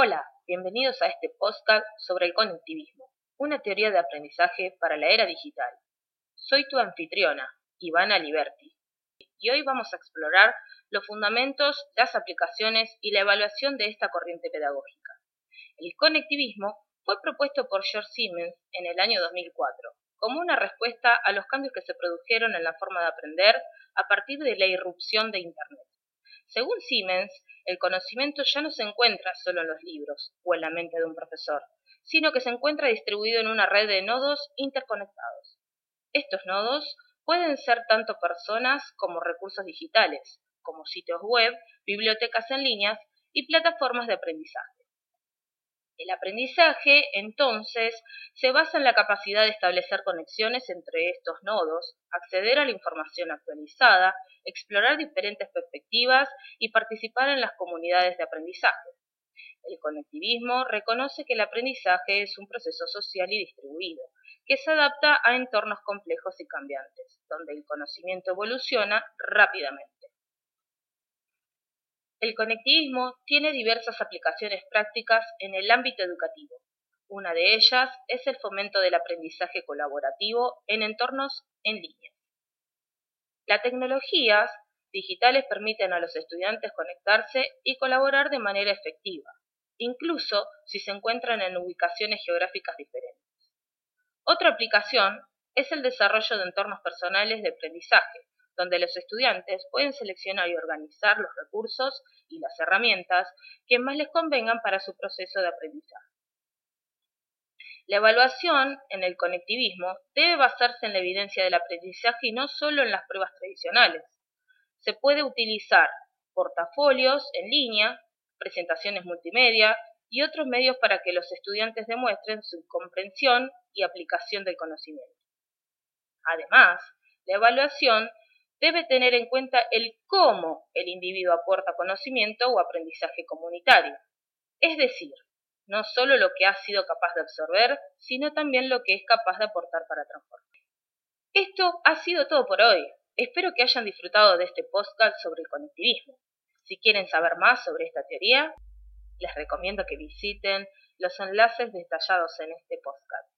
Hola, bienvenidos a este podcast sobre el conectivismo, una teoría de aprendizaje para la era digital. Soy tu anfitriona, Ivana Liberti, y hoy vamos a explorar los fundamentos, las aplicaciones y la evaluación de esta corriente pedagógica. El conectivismo fue propuesto por George Siemens en el año 2004 como una respuesta a los cambios que se produjeron en la forma de aprender a partir de la irrupción de Internet. Según Siemens, el conocimiento ya no se encuentra solo en los libros o en la mente de un profesor, sino que se encuentra distribuido en una red de nodos interconectados. Estos nodos pueden ser tanto personas como recursos digitales, como sitios web, bibliotecas en línea y plataformas de aprendizaje. El aprendizaje, entonces, se basa en la capacidad de establecer conexiones entre estos nodos, acceder a la información actualizada, explorar diferentes perspectivas y participar en las comunidades de aprendizaje. El conectivismo reconoce que el aprendizaje es un proceso social y distribuido, que se adapta a entornos complejos y cambiantes, donde el conocimiento evoluciona rápidamente. El conectivismo tiene diversas aplicaciones prácticas en el ámbito educativo. Una de ellas es el fomento del aprendizaje colaborativo en entornos en línea. Las tecnologías digitales permiten a los estudiantes conectarse y colaborar de manera efectiva, incluso si se encuentran en ubicaciones geográficas diferentes. Otra aplicación es el desarrollo de entornos personales de aprendizaje, donde los estudiantes pueden seleccionar y organizar los recursos y las herramientas que más les convengan para su proceso de aprendizaje. La evaluación en el conectivismo debe basarse en la evidencia del aprendizaje y no solo en las pruebas tradicionales. Se puede utilizar portafolios en línea, presentaciones multimedia y otros medios para que los estudiantes demuestren su comprensión y aplicación del conocimiento. Además, la evaluación debe tener en cuenta el cómo el individuo aporta conocimiento o aprendizaje comunitario. Es decir, no solo lo que ha sido capaz de absorber, sino también lo que es capaz de aportar para transformar. Esto ha sido todo por hoy. Espero que hayan disfrutado de este podcast sobre el conectivismo. Si quieren saber más sobre esta teoría, les recomiendo que visiten los enlaces detallados en este podcast.